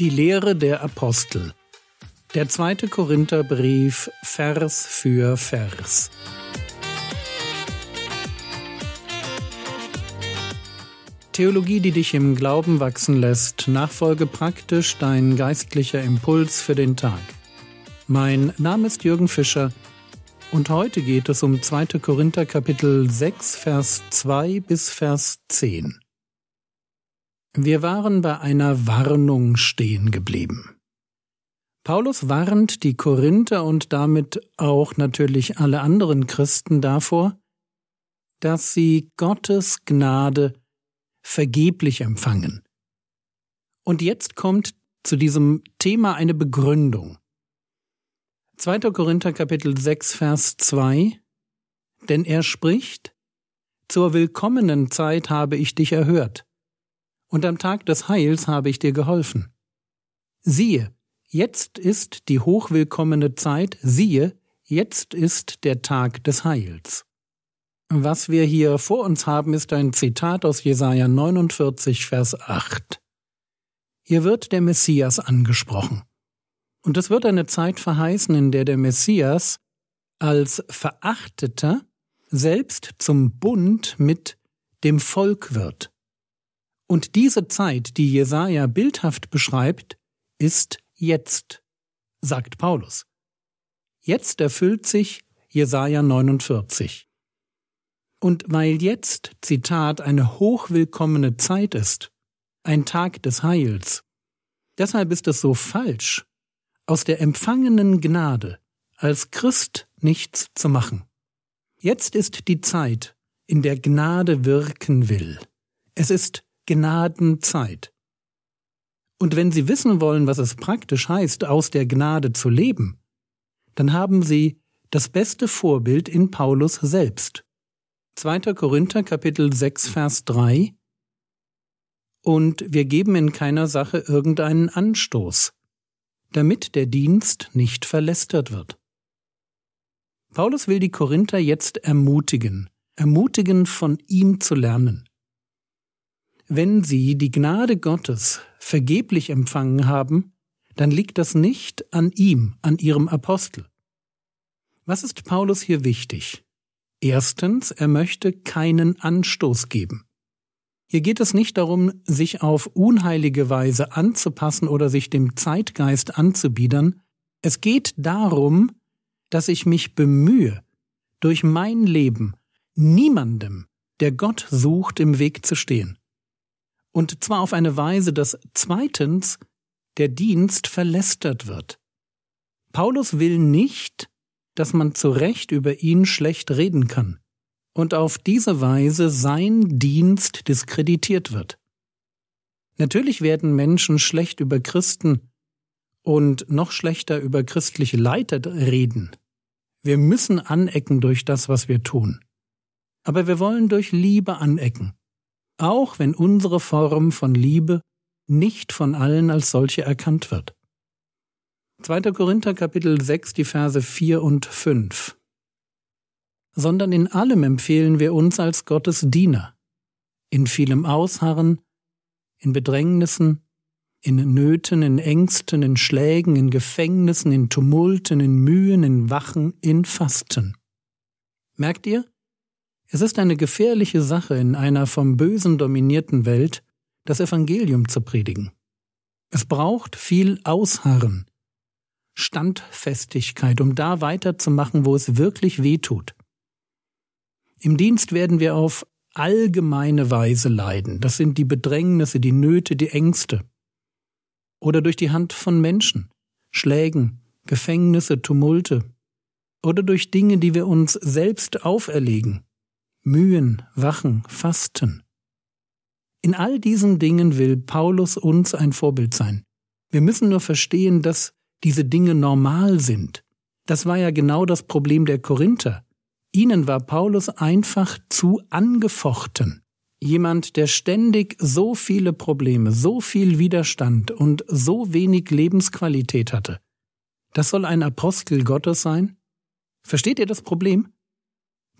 Die Lehre der Apostel. Der zweite Korintherbrief, Vers für Vers. Theologie, die dich im Glauben wachsen lässt, nachfolge praktisch dein geistlicher Impuls für den Tag. Mein Name ist Jürgen Fischer und heute geht es um 2. Korinther Kapitel 6, Vers 2 bis Vers 10. Wir waren bei einer Warnung stehen geblieben. Paulus warnt die Korinther und damit auch natürlich alle anderen Christen davor, dass sie Gottes Gnade vergeblich empfangen. Und jetzt kommt zu diesem Thema eine Begründung. 2. Korinther Kapitel 6 Vers 2 Denn er spricht, Zur willkommenen Zeit habe ich dich erhört, und am Tag des Heils habe ich dir geholfen. Siehe, jetzt ist die hochwillkommene Zeit, siehe, jetzt ist der Tag des Heils. Was wir hier vor uns haben, ist ein Zitat aus Jesaja 49, Vers 8. Hier wird der Messias angesprochen. Und es wird eine Zeit verheißen, in der der Messias als Verachteter selbst zum Bund mit dem Volk wird. Und diese Zeit, die Jesaja bildhaft beschreibt, ist jetzt, sagt Paulus. Jetzt erfüllt sich Jesaja 49. Und weil jetzt, Zitat, eine hochwillkommene Zeit ist, ein Tag des Heils, deshalb ist es so falsch, aus der empfangenen Gnade als Christ nichts zu machen. Jetzt ist die Zeit, in der Gnade wirken will. Es ist Gnadenzeit. Und wenn Sie wissen wollen, was es praktisch heißt, aus der Gnade zu leben, dann haben Sie das beste Vorbild in Paulus selbst. 2. Korinther Kapitel 6 Vers 3 Und wir geben in keiner Sache irgendeinen Anstoß, damit der Dienst nicht verlästert wird. Paulus will die Korinther jetzt ermutigen, ermutigen, von ihm zu lernen. Wenn sie die Gnade Gottes vergeblich empfangen haben, dann liegt das nicht an ihm, an ihrem Apostel. Was ist Paulus hier wichtig? Erstens, er möchte keinen Anstoß geben. Hier geht es nicht darum, sich auf unheilige Weise anzupassen oder sich dem Zeitgeist anzubiedern. Es geht darum, dass ich mich bemühe, durch mein Leben niemandem, der Gott sucht, im Weg zu stehen. Und zwar auf eine Weise, dass zweitens der Dienst verlästert wird. Paulus will nicht, dass man zu Recht über ihn schlecht reden kann und auf diese Weise sein Dienst diskreditiert wird. Natürlich werden Menschen schlecht über Christen und noch schlechter über christliche Leiter reden. Wir müssen anecken durch das, was wir tun. Aber wir wollen durch Liebe anecken, auch wenn unsere Form von Liebe nicht von allen als solche erkannt wird. 2. Korinther Kapitel 6, die Verse 4 und 5 sondern in allem empfehlen wir uns als Gottes Diener, in vielem Ausharren, in Bedrängnissen, in Nöten, in Ängsten, in Schlägen, in Gefängnissen, in Tumulten, in Mühen, in Wachen, in Fasten. Merkt ihr? Es ist eine gefährliche Sache, in einer vom Bösen dominierten Welt das Evangelium zu predigen. Es braucht viel Ausharren, Standfestigkeit, um da weiterzumachen, wo es wirklich weh tut. Im Dienst werden wir auf allgemeine Weise leiden. Das sind die Bedrängnisse, die Nöte, die Ängste. Oder durch die Hand von Menschen, Schlägen, Gefängnisse, Tumulte. Oder durch Dinge, die wir uns selbst auferlegen. Mühen, Wachen, Fasten. In all diesen Dingen will Paulus uns ein Vorbild sein. Wir müssen nur verstehen, dass diese Dinge normal sind. Das war ja genau das Problem der Korinther. Ihnen war Paulus einfach zu angefochten. Jemand, der ständig so viele Probleme, so viel Widerstand und so wenig Lebensqualität hatte. Das soll ein Apostel Gottes sein? Versteht ihr das Problem?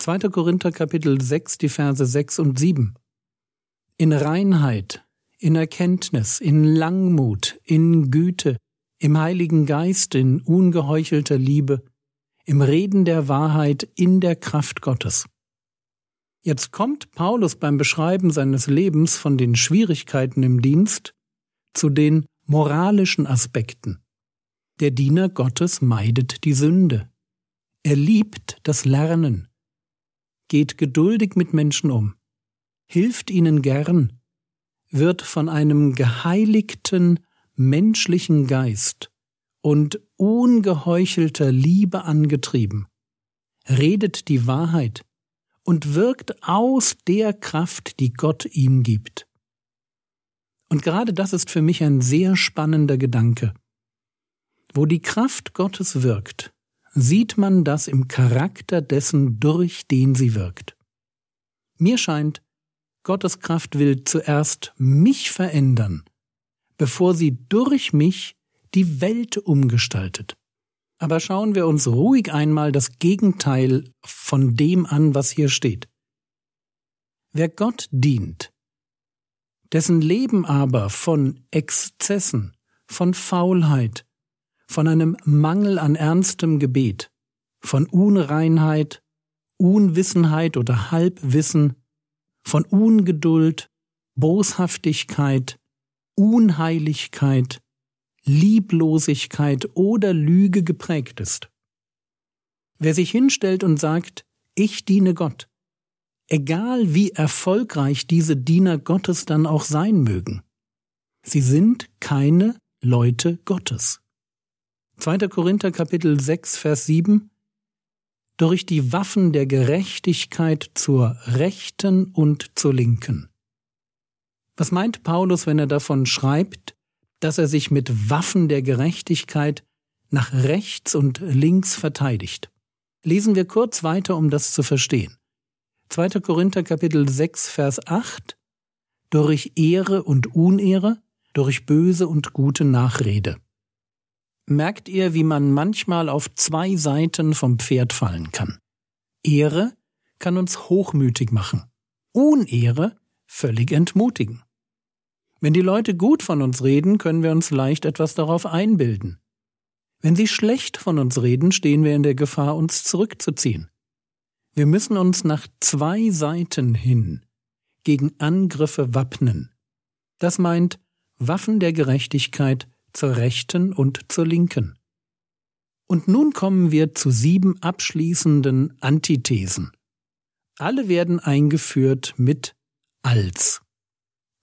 2. Korinther Kapitel 6, die Verse 6 und 7. In Reinheit, in Erkenntnis, in Langmut, in Güte, im Heiligen Geist, in ungeheuchelter Liebe, im Reden der Wahrheit, in der Kraft Gottes. Jetzt kommt Paulus beim Beschreiben seines Lebens von den Schwierigkeiten im Dienst zu den moralischen Aspekten. Der Diener Gottes meidet die Sünde. Er liebt das Lernen, geht geduldig mit Menschen um, hilft ihnen gern, wird von einem geheiligten menschlichen Geist und ungeheuchelter Liebe angetrieben, redet die Wahrheit und wirkt aus der Kraft, die Gott ihm gibt. Und gerade das ist für mich ein sehr spannender Gedanke. Wo die Kraft Gottes wirkt, sieht man das im Charakter dessen, durch den sie wirkt. Mir scheint, Gottes Kraft will zuerst mich verändern, bevor sie durch mich die Welt umgestaltet. Aber schauen wir uns ruhig einmal das Gegenteil von dem an, was hier steht. Wer Gott dient, dessen Leben aber von Exzessen, von Faulheit, von einem Mangel an ernstem Gebet, von Unreinheit, Unwissenheit oder Halbwissen, von Ungeduld, Boshaftigkeit, Unheiligkeit, Lieblosigkeit oder Lüge geprägt ist. Wer sich hinstellt und sagt, ich diene Gott, egal wie erfolgreich diese Diener Gottes dann auch sein mögen, sie sind keine Leute Gottes. 2. Korinther Kapitel 6, Vers 7 Durch die Waffen der Gerechtigkeit zur Rechten und zur Linken. Was meint Paulus, wenn er davon schreibt, dass er sich mit Waffen der Gerechtigkeit nach rechts und links verteidigt? Lesen wir kurz weiter, um das zu verstehen. 2. Korinther Kapitel 6, Vers 8 Durch Ehre und Unehre, durch böse und gute Nachrede merkt ihr, wie man manchmal auf zwei Seiten vom Pferd fallen kann. Ehre kann uns hochmütig machen, Unehre völlig entmutigen. Wenn die Leute gut von uns reden, können wir uns leicht etwas darauf einbilden. Wenn sie schlecht von uns reden, stehen wir in der Gefahr, uns zurückzuziehen. Wir müssen uns nach zwei Seiten hin gegen Angriffe wappnen. Das meint Waffen der Gerechtigkeit zur rechten und zur linken. Und nun kommen wir zu sieben abschließenden Antithesen. Alle werden eingeführt mit als.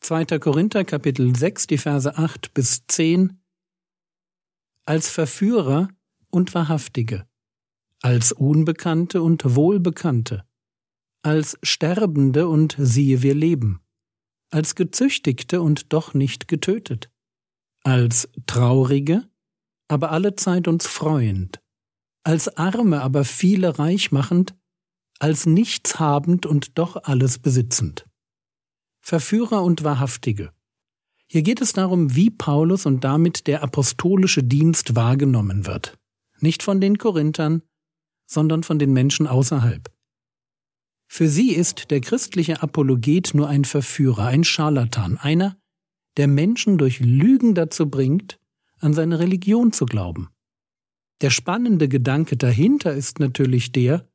2. Korinther Kapitel 6, die Verse 8 bis 10 als Verführer und Wahrhaftige, als Unbekannte und Wohlbekannte, als Sterbende und siehe wir leben, als Gezüchtigte und doch nicht getötet, als Traurige, aber allezeit uns freuend, als Arme, aber viele reich machend, als nichtshabend und doch alles besitzend. Verführer und Wahrhaftige. Hier geht es darum, wie Paulus und damit der apostolische Dienst wahrgenommen wird. Nicht von den Korinthern, sondern von den Menschen außerhalb. Für sie ist der christliche Apologet nur ein Verführer, ein Scharlatan, einer, der Menschen durch Lügen dazu bringt, an seine Religion zu glauben. Der spannende Gedanke dahinter ist natürlich der,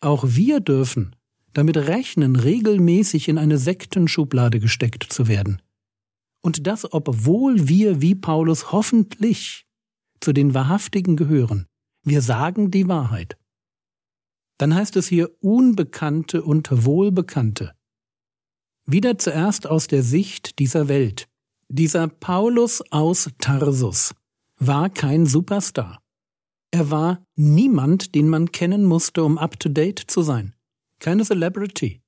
auch wir dürfen damit rechnen, regelmäßig in eine Sektenschublade gesteckt zu werden. Und das, obwohl wir wie Paulus hoffentlich zu den Wahrhaftigen gehören. Wir sagen die Wahrheit. Dann heißt es hier Unbekannte und Wohlbekannte. Wieder zuerst aus der Sicht dieser Welt. Dieser Paulus aus Tarsus war kein Superstar. Er war niemand, den man kennen musste, um up-to-date zu sein. Keine Celebrity.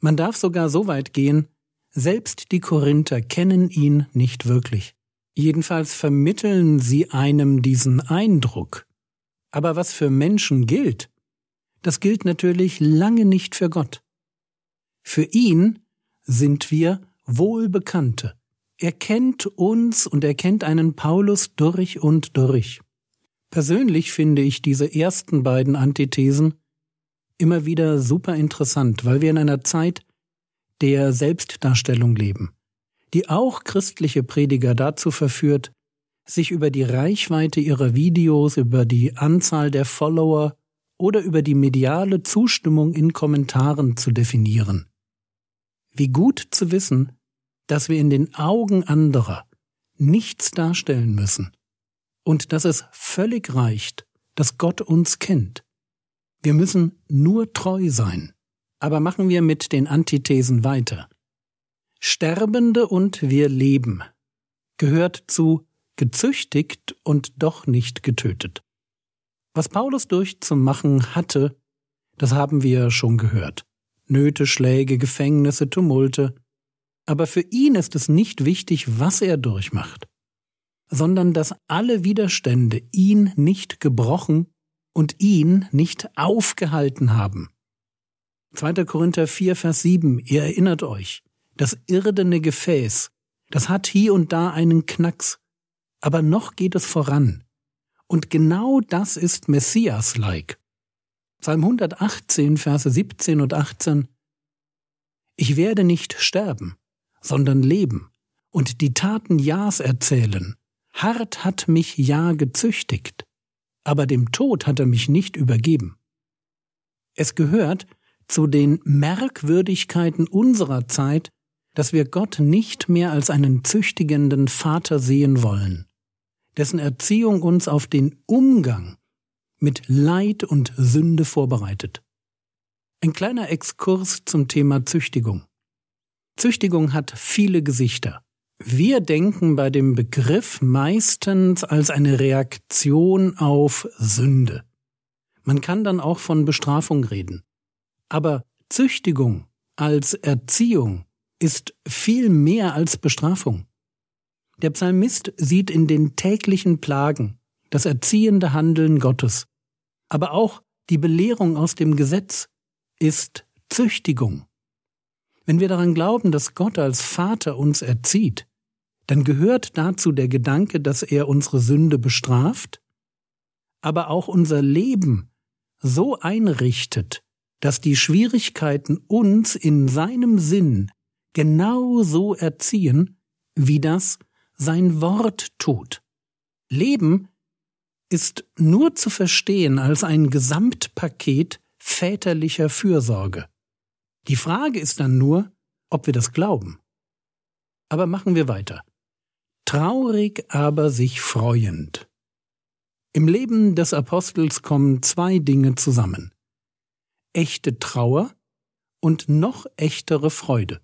Man darf sogar so weit gehen, selbst die Korinther kennen ihn nicht wirklich. Jedenfalls vermitteln sie einem diesen Eindruck. Aber was für Menschen gilt, das gilt natürlich lange nicht für Gott. Für ihn sind wir Wohlbekannte. Er kennt uns und er kennt einen Paulus durch und durch. Persönlich finde ich diese ersten beiden Antithesen immer wieder super interessant, weil wir in einer Zeit der Selbstdarstellung leben. die auch christliche Prediger dazu verführt, sich über die Reichweite ihrer Videos, über die Anzahl der Follower oder über die mediale Zustimmung in Kommentaren zu definieren. Wie gut zu wissen, dass wir in den Augen anderer nichts darstellen müssen und dass es völlig reicht, dass Gott uns kennt. Wir müssen nur treu sein. Aber machen wir mit den Antithesen weiter. Sterbende und wir leben gehört zu gezüchtigt und doch nicht getötet. Was Paulus durchzumachen hatte, das haben wir schon gehört. Nöte, Schläge, Gefängnisse, Tumulte. Aber für ihn ist es nicht wichtig, was er durchmacht, sondern dass alle Widerstände ihn nicht gebrochen und ihn nicht aufgehalten haben. 2. Korinther 4, Vers 7, ihr erinnert euch, das irdene Gefäß, das hat hier und da einen Knacks, aber noch geht es voran. Und genau das ist Messias-like. Psalm 118, Verse 17 und 18. Ich werde nicht sterben, sondern leben und die Taten Ja's erzählen. Hart hat mich Ja gezüchtigt, aber dem Tod hat er mich nicht übergeben. Es gehört zu den Merkwürdigkeiten unserer Zeit, dass wir Gott nicht mehr als einen züchtigenden Vater sehen wollen dessen Erziehung uns auf den Umgang mit Leid und Sünde vorbereitet. Ein kleiner Exkurs zum Thema Züchtigung. Züchtigung hat viele Gesichter. Wir denken bei dem Begriff meistens als eine Reaktion auf Sünde. Man kann dann auch von Bestrafung reden. Aber Züchtigung als Erziehung ist viel mehr als Bestrafung. Der Psalmist sieht in den täglichen Plagen das erziehende Handeln Gottes, aber auch die Belehrung aus dem Gesetz ist Züchtigung. Wenn wir daran glauben, dass Gott als Vater uns erzieht, dann gehört dazu der Gedanke, dass er unsere Sünde bestraft, aber auch unser Leben so einrichtet, dass die Schwierigkeiten uns in seinem Sinn genau so erziehen, wie das sein Wort tut. Leben ist nur zu verstehen als ein Gesamtpaket väterlicher Fürsorge. Die Frage ist dann nur, ob wir das glauben. Aber machen wir weiter. Traurig aber sich freuend. Im Leben des Apostels kommen zwei Dinge zusammen. Echte Trauer und noch echtere Freude.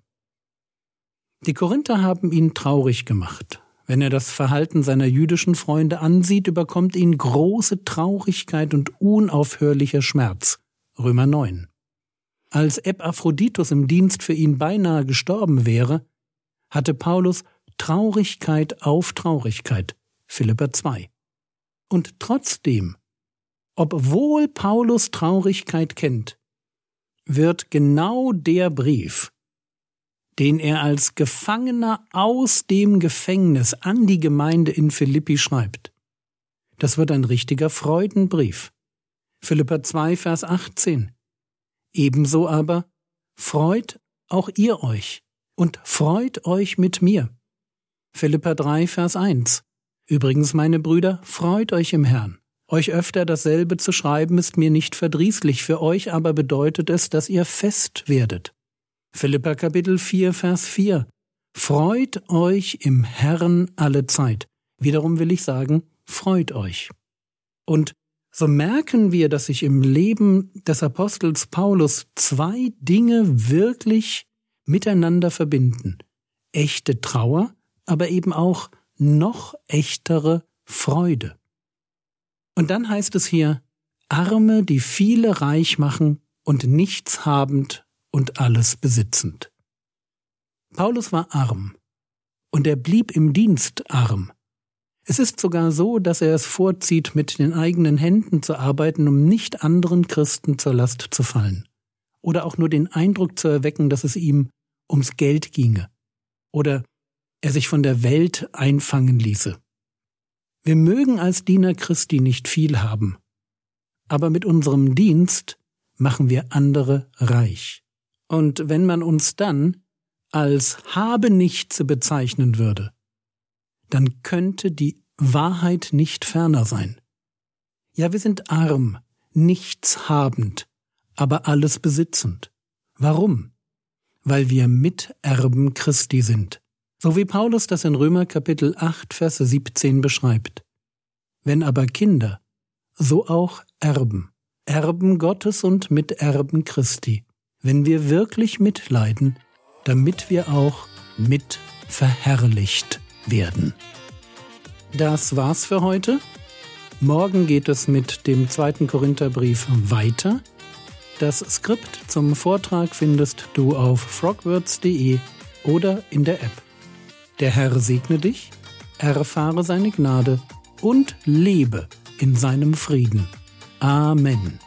Die Korinther haben ihn traurig gemacht. Wenn er das Verhalten seiner jüdischen Freunde ansieht, überkommt ihn große Traurigkeit und unaufhörlicher Schmerz. Römer 9. Als Epaphroditus im Dienst für ihn beinahe gestorben wäre, hatte Paulus Traurigkeit auf Traurigkeit. Philipper 2. Und trotzdem, obwohl Paulus Traurigkeit kennt, wird genau der Brief, den er als Gefangener aus dem Gefängnis an die Gemeinde in Philippi schreibt. Das wird ein richtiger Freudenbrief. Philippa 2, Vers 18. Ebenso aber freut auch ihr euch und freut euch mit mir. Philippa 3, Vers 1. Übrigens, meine Brüder, freut euch im Herrn. Euch öfter dasselbe zu schreiben ist mir nicht verdrießlich, für euch aber bedeutet es, dass ihr fest werdet. Philippa Kapitel 4, Vers 4. Freut euch im Herrn alle Zeit. Wiederum will ich sagen, freut euch. Und so merken wir, dass sich im Leben des Apostels Paulus zwei Dinge wirklich miteinander verbinden. Echte Trauer, aber eben auch noch echtere Freude. Und dann heißt es hier, Arme, die viele reich machen und nichts habend und alles besitzend. Paulus war arm, und er blieb im Dienst arm. Es ist sogar so, dass er es vorzieht, mit den eigenen Händen zu arbeiten, um nicht anderen Christen zur Last zu fallen, oder auch nur den Eindruck zu erwecken, dass es ihm ums Geld ginge, oder er sich von der Welt einfangen ließe. Wir mögen als Diener Christi nicht viel haben, aber mit unserem Dienst machen wir andere reich. Und wenn man uns dann als habe nichts bezeichnen würde, dann könnte die Wahrheit nicht ferner sein. Ja, wir sind arm, nichts habend, aber alles besitzend. Warum? Weil wir Miterben Christi sind. So wie Paulus das in Römer Kapitel 8, Vers 17 beschreibt. Wenn aber Kinder, so auch Erben, Erben Gottes und Miterben Christi, wenn wir wirklich mitleiden, damit wir auch mit verherrlicht werden. Das war's für heute. Morgen geht es mit dem zweiten Korintherbrief weiter. Das Skript zum Vortrag findest du auf frogwords.de oder in der App. Der Herr segne dich, erfahre seine Gnade und lebe in seinem Frieden. Amen.